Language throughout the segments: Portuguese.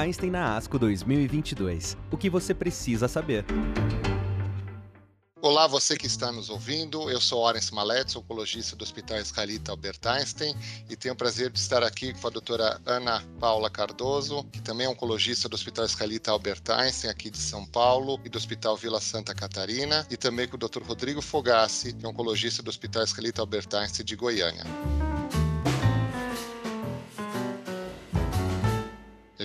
Einstein na ASCO 2022. O que você precisa saber. Olá, você que está nos ouvindo. Eu sou Orense Malete, oncologista do Hospital Israelita Albert Einstein e tenho o prazer de estar aqui com a doutora Ana Paula Cardoso, que também é oncologista do Hospital Israelita Albert Einstein, aqui de São Paulo, e do Hospital Vila Santa Catarina, e também com o Dr. Rodrigo Fogassi, que é oncologista do Hospital Israelita Albert Einstein de Goiânia.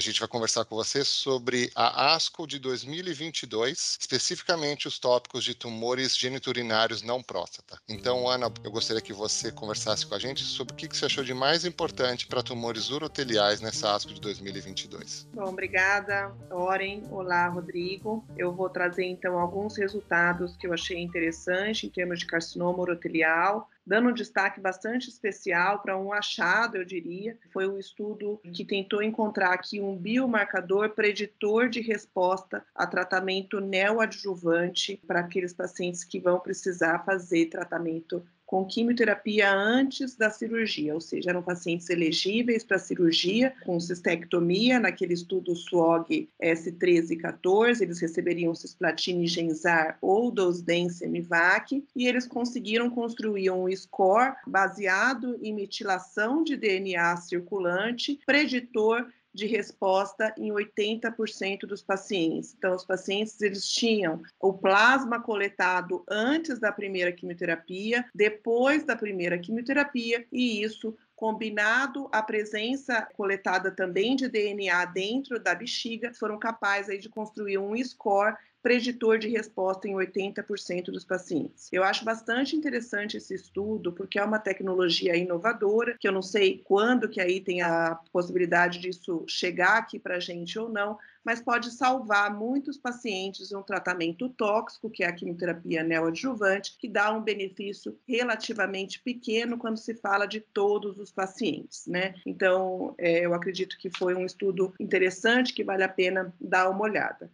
Gente vai conversar com você sobre a ASCO de 2022, especificamente os tópicos de tumores geniturinários não próstata. Então, Ana, eu gostaria que você conversasse com a gente sobre o que você achou de mais importante para tumores uroteliais nessa ASCO de 2022. Bom, obrigada, Oren. Olá, Rodrigo. Eu vou trazer então alguns resultados que eu achei interessante em termos de carcinoma urotelial, dando um destaque bastante especial para um achado, eu diria, foi um estudo que tentou encontrar aqui um biomarcador preditor de resposta a tratamento neoadjuvante para aqueles pacientes que vão precisar fazer tratamento com quimioterapia antes da cirurgia, ou seja, eram pacientes elegíveis para cirurgia com cistectomia, naquele estudo SWOG S13 e 14, eles receberiam cisplatina Genzar ou Dosden Semivac, e eles conseguiram construir um score baseado em metilação de DNA circulante, preditor de resposta em 80% dos pacientes. Então, os pacientes eles tinham o plasma coletado antes da primeira quimioterapia, depois da primeira quimioterapia, e isso combinado a presença coletada também de DNA dentro da bexiga, foram capazes aí de construir um score preditor de resposta em 80% dos pacientes. Eu acho bastante interessante esse estudo, porque é uma tecnologia inovadora, que eu não sei quando que aí tem a possibilidade disso chegar aqui para a gente ou não, mas pode salvar muitos pacientes de um tratamento tóxico, que é a quimioterapia neoadjuvante, que dá um benefício relativamente pequeno quando se fala de todos os pacientes, né? Então, é, eu acredito que foi um estudo interessante que vale a pena dar uma olhada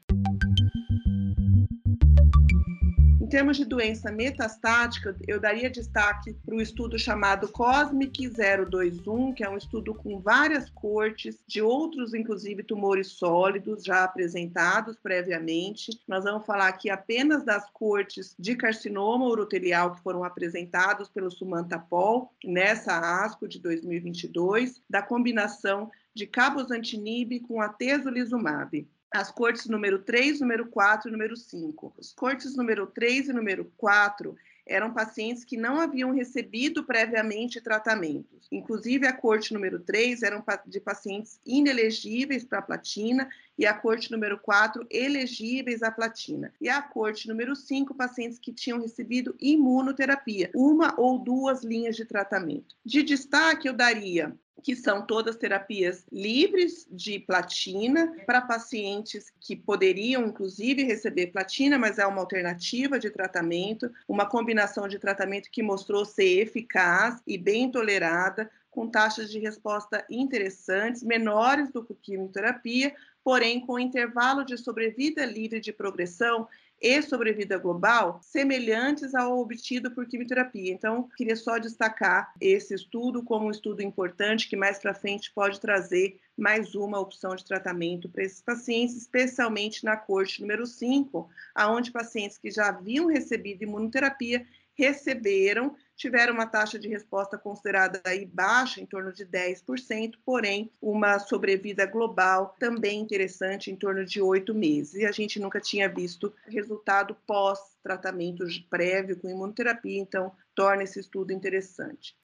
termos de doença metastática, eu daria destaque para o estudo chamado COSMIC 021, que é um estudo com várias cortes de outros, inclusive tumores sólidos já apresentados previamente. Nós vamos falar aqui apenas das cortes de carcinoma urotelial que foram apresentados pelo Sumantapol nessa ASCO de 2022, da combinação de cabozantinib com atezolizumab as cortes número 3, número 4 e número 5. Os cortes número 3 e número 4 eram pacientes que não haviam recebido previamente tratamentos. Inclusive, a corte número 3 eram de pacientes inelegíveis para platina e a corte número 4 elegíveis à platina. E a corte número 5, pacientes que tinham recebido imunoterapia, uma ou duas linhas de tratamento. De destaque, eu daria que são todas terapias livres de platina para pacientes que poderiam, inclusive, receber platina, mas é uma alternativa de tratamento, uma combinação de tratamento que mostrou ser eficaz e bem tolerada, com taxas de resposta interessantes, menores do que quimioterapia, porém com intervalo de sobrevida livre de progressão e sobrevida global semelhantes ao obtido por quimioterapia. Então, queria só destacar esse estudo como um estudo importante que mais para frente pode trazer mais uma opção de tratamento para esses pacientes, especialmente na corte número 5, aonde pacientes que já haviam recebido imunoterapia receberam tiveram uma taxa de resposta considerada aí baixa, em torno de 10%, porém uma sobrevida global também interessante, em torno de oito meses. E a gente nunca tinha visto resultado pós-tratamento prévio com imunoterapia, então torna esse estudo interessante.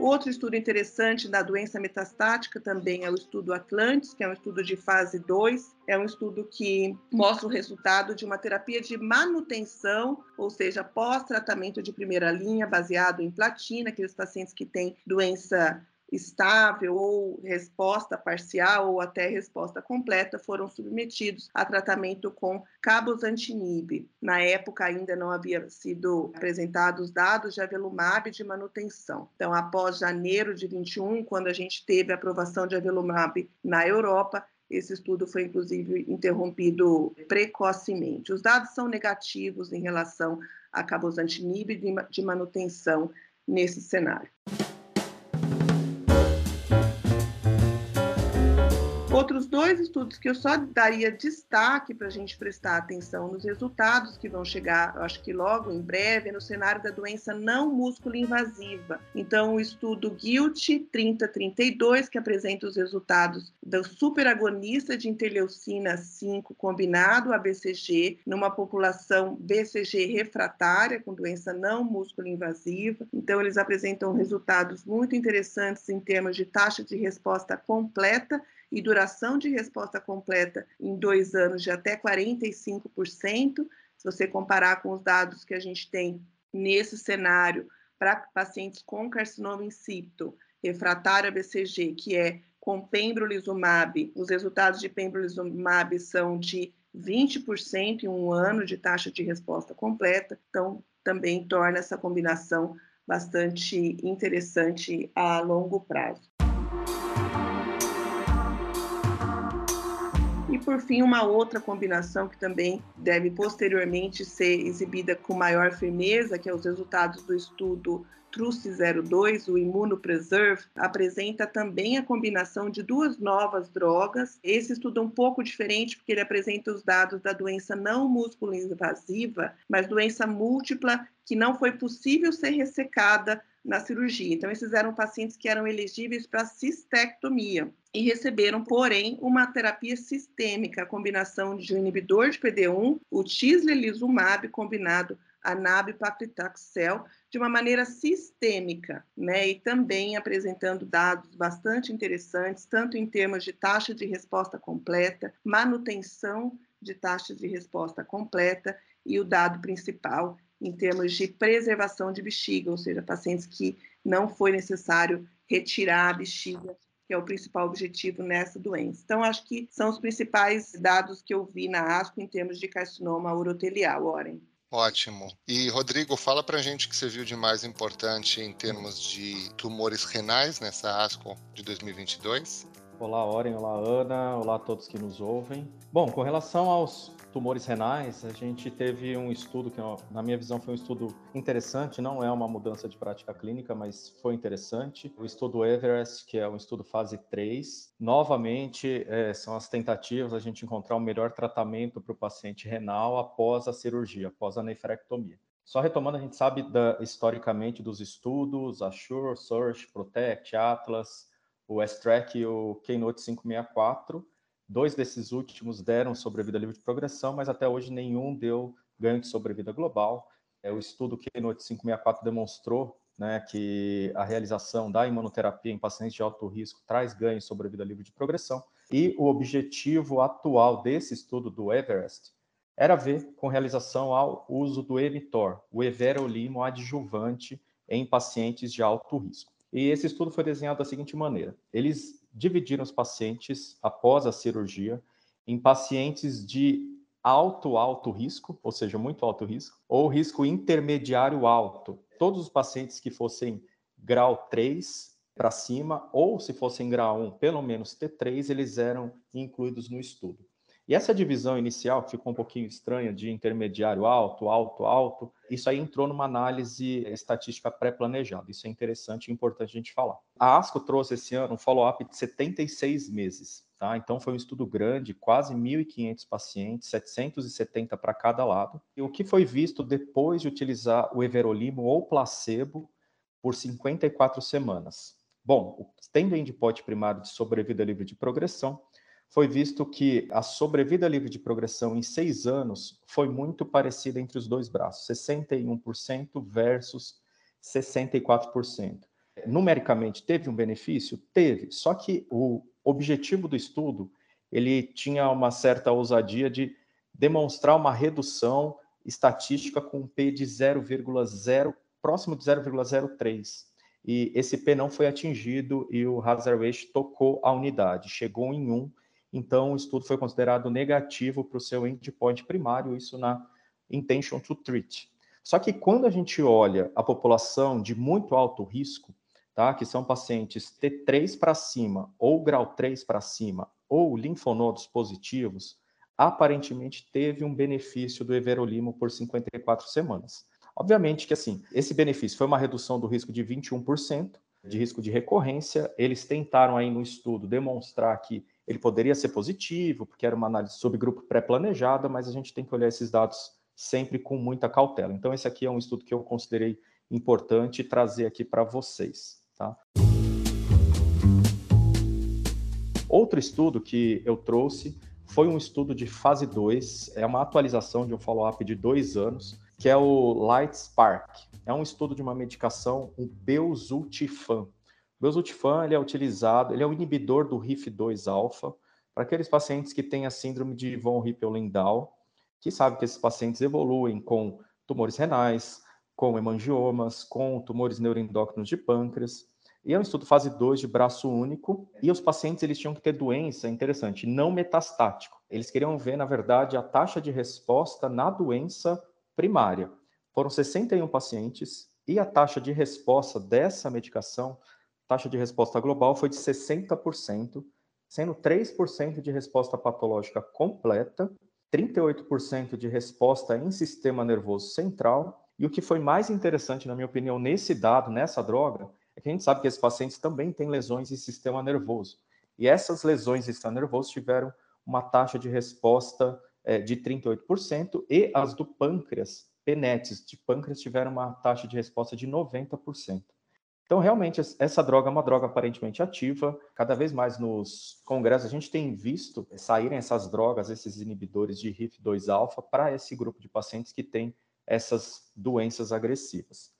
Outro estudo interessante da doença metastática também é o estudo Atlantis, que é um estudo de fase 2. É um estudo que mostra o resultado de uma terapia de manutenção, ou seja, pós-tratamento de primeira linha, baseado em platina, aqueles pacientes que têm doença estável ou resposta parcial ou até resposta completa foram submetidos a tratamento com cabozantinib. Na época ainda não havia sido apresentados dados de avelumab de manutenção. Então, após janeiro de 21, quando a gente teve a aprovação de avelumab na Europa, esse estudo foi, inclusive, interrompido precocemente. Os dados são negativos em relação a cabozantinib de manutenção nesse cenário. Outros dois estudos que eu só daria destaque para a gente prestar atenção nos resultados que vão chegar, eu acho que logo em breve, no cenário da doença não músculo invasiva. Então, o estudo GUILT 3032, que apresenta os resultados do superagonista de interleucina 5 combinado a BCG numa população BCG refratária com doença não músculo invasiva. Então, eles apresentam resultados muito interessantes em termos de taxa de resposta completa e duração de resposta completa em dois anos de até 45%. Se você comparar com os dados que a gente tem nesse cenário para pacientes com carcinoma insípito, refratário a BCG, que é com pembrolizumab, os resultados de pembrolizumab são de 20% em um ano de taxa de resposta completa, então também torna essa combinação bastante interessante a longo prazo. E, por fim, uma outra combinação que também deve posteriormente ser exibida com maior firmeza, que é os resultados do estudo TRUST-02, o Immunopreserve, apresenta também a combinação de duas novas drogas. Esse estudo é um pouco diferente, porque ele apresenta os dados da doença não músculo invasiva, mas doença múltipla que não foi possível ser ressecada na cirurgia. Então, esses eram pacientes que eram elegíveis para cistectomia e receberam, porém, uma terapia sistêmica, a combinação de um inibidor de PD1, o tislelizumab combinado a nab-paclitaxel, de uma maneira sistêmica, né? E também apresentando dados bastante interessantes, tanto em termos de taxa de resposta completa, manutenção de taxa de resposta completa e o dado principal em termos de preservação de bexiga, ou seja, pacientes que não foi necessário retirar a bexiga, que é o principal objetivo nessa doença. Então, acho que são os principais dados que eu vi na ASCO em termos de carcinoma urotelial, Oren. Ótimo. E, Rodrigo, fala pra gente o que você viu de mais importante em termos de tumores renais nessa ASCO de 2022. Olá, Oren, olá, Ana, olá a todos que nos ouvem. Bom, com relação aos tumores renais, a gente teve um estudo que, na minha visão, foi um estudo interessante, não é uma mudança de prática clínica, mas foi interessante. O estudo Everest, que é um estudo fase 3, novamente é, são as tentativas a gente encontrar o um melhor tratamento para o paciente renal após a cirurgia, após a nefrectomia. Só retomando, a gente sabe da, historicamente dos estudos, Assure, Search, Protect, Atlas, o S-Track e o Keynote 564, Dois desses últimos deram sobrevida livre de progressão, mas até hoje nenhum deu ganho de sobrevida global. É, o estudo Keynote 564 demonstrou né, que a realização da imunoterapia em pacientes de alto risco traz ganho de sobrevida livre de progressão. E o objetivo atual desse estudo do Everest era ver com realização ao uso do emitor, o everolimo adjuvante em pacientes de alto risco. E esse estudo foi desenhado da seguinte maneira: eles dividiram os pacientes após a cirurgia em pacientes de alto, alto risco, ou seja, muito alto risco, ou risco intermediário alto. Todos os pacientes que fossem grau 3 para cima, ou se fossem grau 1, pelo menos T3, eles eram incluídos no estudo. E essa divisão inicial, que ficou um pouquinho estranha, de intermediário alto, alto, alto, isso aí entrou numa análise estatística pré-planejada. Isso é interessante e importante a gente falar. A ASCO trouxe esse ano um follow-up de 76 meses. Tá? Então, foi um estudo grande, quase 1.500 pacientes, 770 para cada lado. E o que foi visto depois de utilizar o everolimo ou placebo por 54 semanas? Bom, tendo endpoint primário de sobrevida livre de progressão, foi visto que a sobrevida livre de progressão em seis anos foi muito parecida entre os dois braços, 61% versus 64%. Numericamente, teve um benefício? Teve, só que o objetivo do estudo ele tinha uma certa ousadia de demonstrar uma redução estatística com um P de 0,0, próximo de 0,03. E esse P não foi atingido e o hazard ratio tocou a unidade, chegou em 1, então, o estudo foi considerado negativo para o seu endpoint primário, isso na intention to treat. Só que quando a gente olha a população de muito alto risco, tá, que são pacientes T3 para cima, ou grau 3 para cima, ou linfonodos positivos, aparentemente teve um benefício do everolimo por 54 semanas. Obviamente que assim, esse benefício foi uma redução do risco de 21%, de risco de recorrência. Eles tentaram aí no estudo demonstrar que ele poderia ser positivo, porque era uma análise sobre grupo pré-planejada, mas a gente tem que olhar esses dados sempre com muita cautela. Então, esse aqui é um estudo que eu considerei importante trazer aqui para vocês. Tá? Outro estudo que eu trouxe foi um estudo de fase 2, é uma atualização de um follow-up de dois anos, que é o Light Spark. É um estudo de uma medicação, o Belzutifan. Belzutifan ele é utilizado, ele é o inibidor do RIF2-alfa para aqueles pacientes que têm a síndrome de von Hippel-Lindau, que sabe que esses pacientes evoluem com tumores renais, com hemangiomas, com tumores neuroendócrinos de pâncreas. E é um estudo fase 2 de braço único, e os pacientes eles tinham que ter doença, interessante, não metastático. Eles queriam ver, na verdade, a taxa de resposta na doença primária. Foram 61 pacientes e a taxa de resposta dessa medicação, taxa de resposta global foi de 60%, sendo 3% de resposta patológica completa 38% de resposta em sistema nervoso central. E o que foi mais interessante, na minha opinião, nesse dado, nessa droga, é que a gente sabe que esses pacientes também têm lesões em sistema nervoso. E essas lesões em sistema nervoso tiveram uma taxa de resposta é, de 38%, e as do pâncreas, PENETs de pâncreas, tiveram uma taxa de resposta de 90%. Então, realmente, essa droga é uma droga aparentemente ativa. Cada vez mais nos congressos a gente tem visto saírem essas drogas, esses inibidores de RIF2-alfa, para esse grupo de pacientes que tem essas doenças agressivas.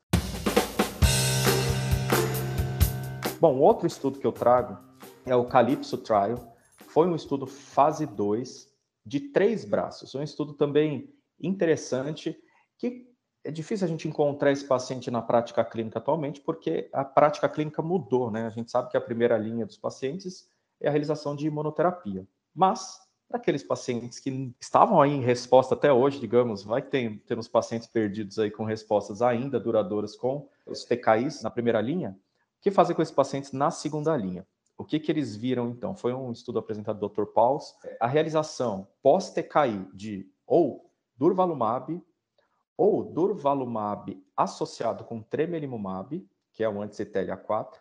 Bom, outro estudo que eu trago é o Calypso Trial. Foi um estudo fase 2 de três braços. Um estudo também interessante que é difícil a gente encontrar esse paciente na prática clínica atualmente, porque a prática clínica mudou, né? A gente sabe que a primeira linha dos pacientes é a realização de imunoterapia. Mas, para aqueles pacientes que estavam aí em resposta até hoje, digamos, vai ter, uns pacientes perdidos aí com respostas ainda duradouras com os TKIs na primeira linha, o que fazer com esses pacientes na segunda linha? O que, que eles viram então? Foi um estudo apresentado do Dr. Pauls. A realização pós-TKI de ou durvalumab ou durvalumab associado com tremelimumab, que é o anti-CTLA4,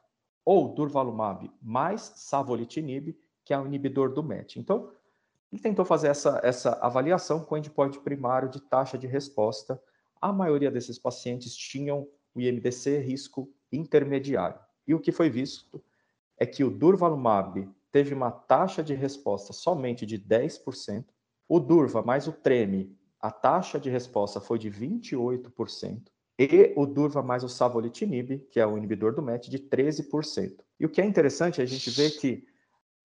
ou durvalumab mais savolitinib, que é o inibidor do MET. Então, ele tentou fazer essa, essa avaliação com endpoint primário de taxa de resposta. A maioria desses pacientes tinham o IMDC risco intermediário. E o que foi visto é que o durvalumab teve uma taxa de resposta somente de 10%, o durva mais o treme a taxa de resposta foi de 28%, e o Durva mais o savolitinib, que é o inibidor do MET, de 13%. E o que é interessante é a gente ver que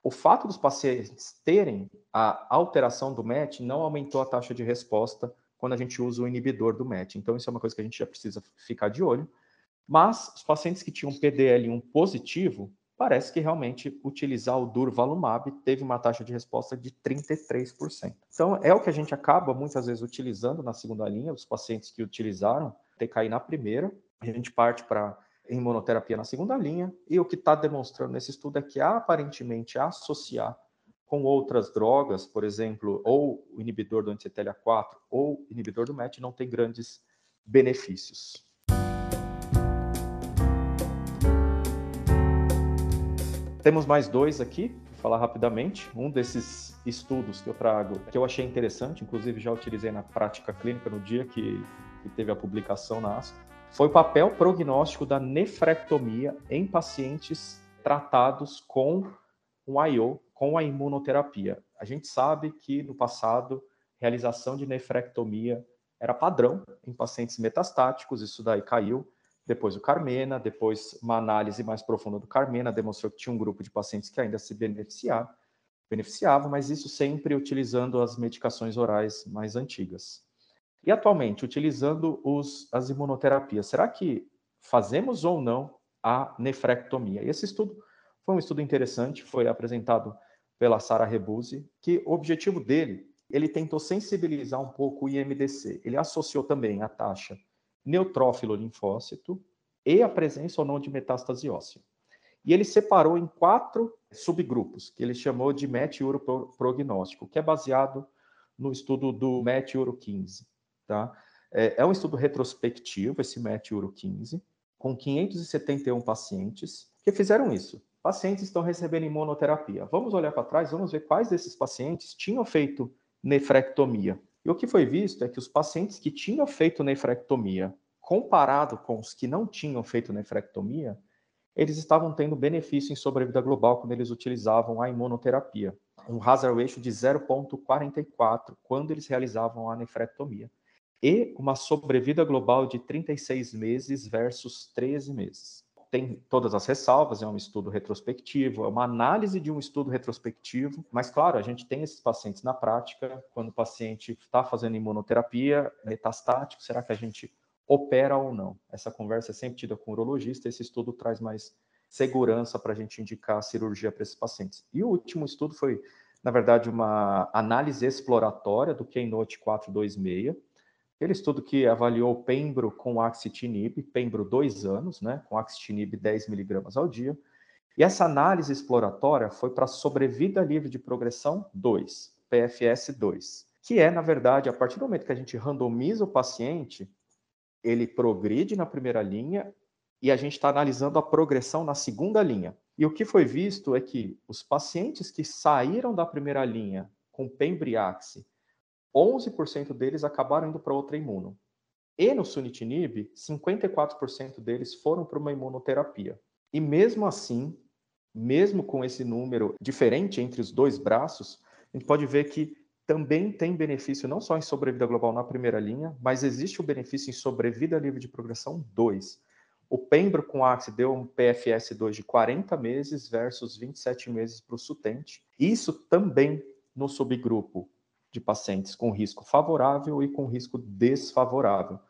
o fato dos pacientes terem a alteração do MET não aumentou a taxa de resposta quando a gente usa o inibidor do MET. Então, isso é uma coisa que a gente já precisa ficar de olho. Mas os pacientes que tinham PDL1 positivo, parece que realmente utilizar o durvalumab teve uma taxa de resposta de 33%. Então, é o que a gente acaba muitas vezes utilizando na segunda linha, os pacientes que utilizaram TKI na primeira, a gente parte para imunoterapia na segunda linha, e o que está demonstrando nesse estudo é que aparentemente associar com outras drogas, por exemplo, ou o inibidor do anti-CTLA4 ou inibidor do MET, não tem grandes benefícios. Temos mais dois aqui, vou falar rapidamente. Um desses estudos que eu trago, que eu achei interessante, inclusive já utilizei na prática clínica no dia que, que teve a publicação na ASCO, foi o papel prognóstico da nefrectomia em pacientes tratados com um IO, com a imunoterapia. A gente sabe que no passado, realização de nefrectomia era padrão em pacientes metastáticos, isso daí caiu depois o Carmena, depois uma análise mais profunda do Carmena demonstrou que tinha um grupo de pacientes que ainda se beneficiavam, beneficiavam, mas isso sempre utilizando as medicações orais mais antigas. E atualmente, utilizando os, as imunoterapias, será que fazemos ou não a nefrectomia? E esse estudo foi um estudo interessante, foi apresentado pela Sara Rebuse, que o objetivo dele, ele tentou sensibilizar um pouco o IMDC. Ele associou também a taxa neutrófilo linfócito e a presença ou não de metástase óssea. E ele separou em quatro subgrupos, que ele chamou de MET-uroprognóstico, que é baseado no estudo do MET-uro 15. Tá? É, é um estudo retrospectivo, esse MET-uro 15, com 571 pacientes que fizeram isso. pacientes estão recebendo imunoterapia. Vamos olhar para trás, vamos ver quais desses pacientes tinham feito nefrectomia. E o que foi visto é que os pacientes que tinham feito nefrectomia, comparado com os que não tinham feito nefrectomia, eles estavam tendo benefício em sobrevida global quando eles utilizavam a imunoterapia. Um hazard ratio de 0,44 quando eles realizavam a nefrectomia. E uma sobrevida global de 36 meses versus 13 meses tem todas as ressalvas, é um estudo retrospectivo, é uma análise de um estudo retrospectivo, mas claro, a gente tem esses pacientes na prática, quando o paciente está fazendo imunoterapia metastático, será que a gente opera ou não? Essa conversa é sempre tida com o urologista, esse estudo traz mais segurança para a gente indicar a cirurgia para esses pacientes. E o último estudo foi, na verdade, uma análise exploratória do Keynote 426, Aquele estudo que avaliou pembro com axitinib, pembro dois anos, né, com axitinib 10 miligramas ao dia. E essa análise exploratória foi para sobrevida livre de progressão 2, PFS 2, que é, na verdade, a partir do momento que a gente randomiza o paciente, ele progride na primeira linha e a gente está analisando a progressão na segunda linha. E o que foi visto é que os pacientes que saíram da primeira linha com pembriaxe 11% deles acabaram indo para outra imuno. E no sunitinib, 54% deles foram para uma imunoterapia. E mesmo assim, mesmo com esse número diferente entre os dois braços, a gente pode ver que também tem benefício não só em sobrevida global na primeira linha, mas existe o benefício em sobrevida livre de progressão 2. O Pembro com Axe deu um PFS 2 de 40 meses versus 27 meses para o Sutente. Isso também no subgrupo de pacientes com risco favorável e com risco desfavorável.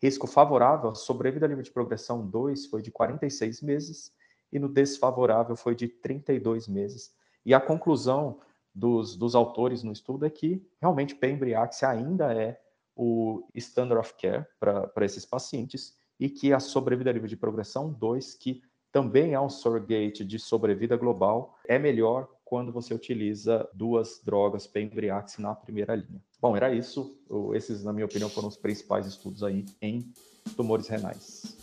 Risco favorável, a sobrevida livre de progressão 2 foi de 46 meses e no desfavorável foi de 32 meses. E a conclusão dos, dos autores no estudo é que realmente Pembriax ainda é o standard of care para esses pacientes e que a sobrevida livre de progressão 2, que também é um surrogate de sobrevida global, é melhor quando você utiliza duas drogas Pembriax na primeira linha. Bom, era isso. Esses, na minha opinião, foram os principais estudos aí em tumores renais.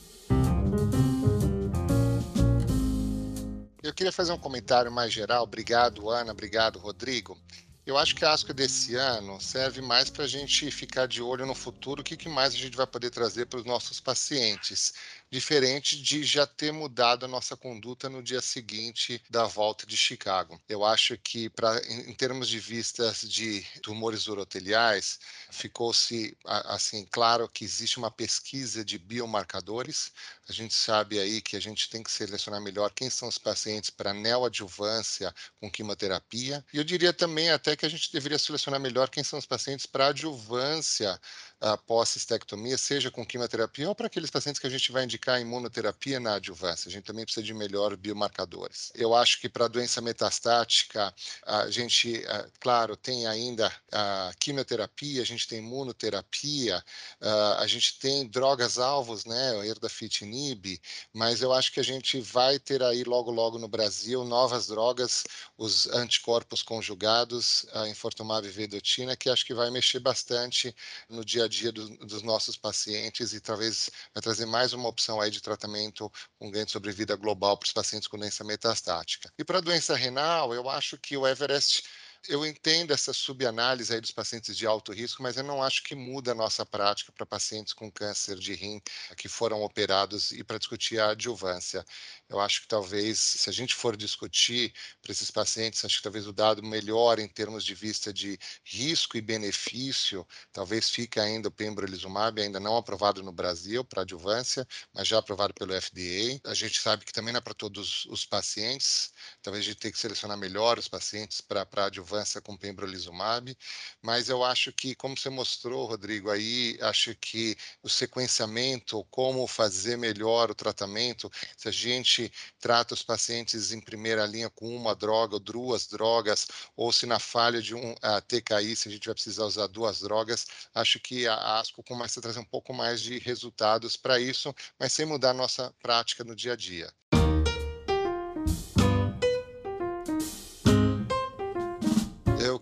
Eu queria fazer um comentário mais geral. Obrigado, Ana. Obrigado, Rodrigo. Eu acho que a ASCO desse ano serve mais para a gente ficar de olho no futuro, o que, que mais a gente vai poder trazer para os nossos pacientes diferente de já ter mudado a nossa conduta no dia seguinte da volta de Chicago. Eu acho que, pra, em, em termos de vistas de tumores uroteliais, ficou-se assim claro que existe uma pesquisa de biomarcadores. A gente sabe aí que a gente tem que selecionar melhor quem são os pacientes para neoadjuvância com quimioterapia. E eu diria também até que a gente deveria selecionar melhor quem são os pacientes para adjuvância após cistectomia, seja com quimioterapia ou para aqueles pacientes que a gente vai indicar imunoterapia na adjuvância. A gente também precisa de melhor biomarcadores. Eu acho que para a doença metastática, a gente, claro, tem ainda a quimioterapia, a gente tem imunoterapia, a gente tem drogas-alvos, né, o erdafitinib, mas eu acho que a gente vai ter aí logo, logo no Brasil novas drogas, os anticorpos conjugados, a infortumab vedotina, que acho que vai mexer bastante no dia a dia do, dos nossos pacientes e talvez vai trazer mais uma opção aí de tratamento com ganho de sobrevida global para os pacientes com doença metastática. E para a doença renal, eu acho que o Everest eu entendo essa subanálise aí dos pacientes de alto risco, mas eu não acho que muda a nossa prática para pacientes com câncer de rim que foram operados e para discutir a adjuvância. Eu acho que talvez, se a gente for discutir para esses pacientes, acho que talvez o dado melhor em termos de vista de risco e benefício, talvez fique ainda o pembrolizumab, ainda não aprovado no Brasil para adjuvância, mas já aprovado pelo FDA. A gente sabe que também não é para todos os pacientes, talvez a gente tenha que selecionar melhor os pacientes para adjuvância com pembrolizumab, mas eu acho que, como você mostrou, Rodrigo, aí, acho que o sequenciamento, como fazer melhor o tratamento, se a gente trata os pacientes em primeira linha com uma droga ou duas drogas, ou se na falha de um TKI, se a gente vai precisar usar duas drogas, acho que a ASCO começa a trazer um pouco mais de resultados para isso, mas sem mudar a nossa prática no dia a dia.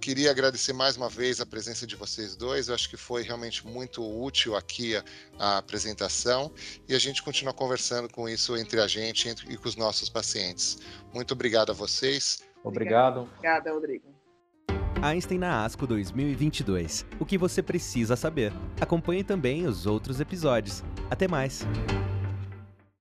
Queria agradecer mais uma vez a presença de vocês dois. Eu acho que foi realmente muito útil aqui a, a apresentação e a gente continua conversando com isso entre a gente e com os nossos pacientes. Muito obrigado a vocês. Obrigado. Obrigada, Rodrigo. Einstein na ASCO 2022. O que você precisa saber. Acompanhe também os outros episódios. Até mais!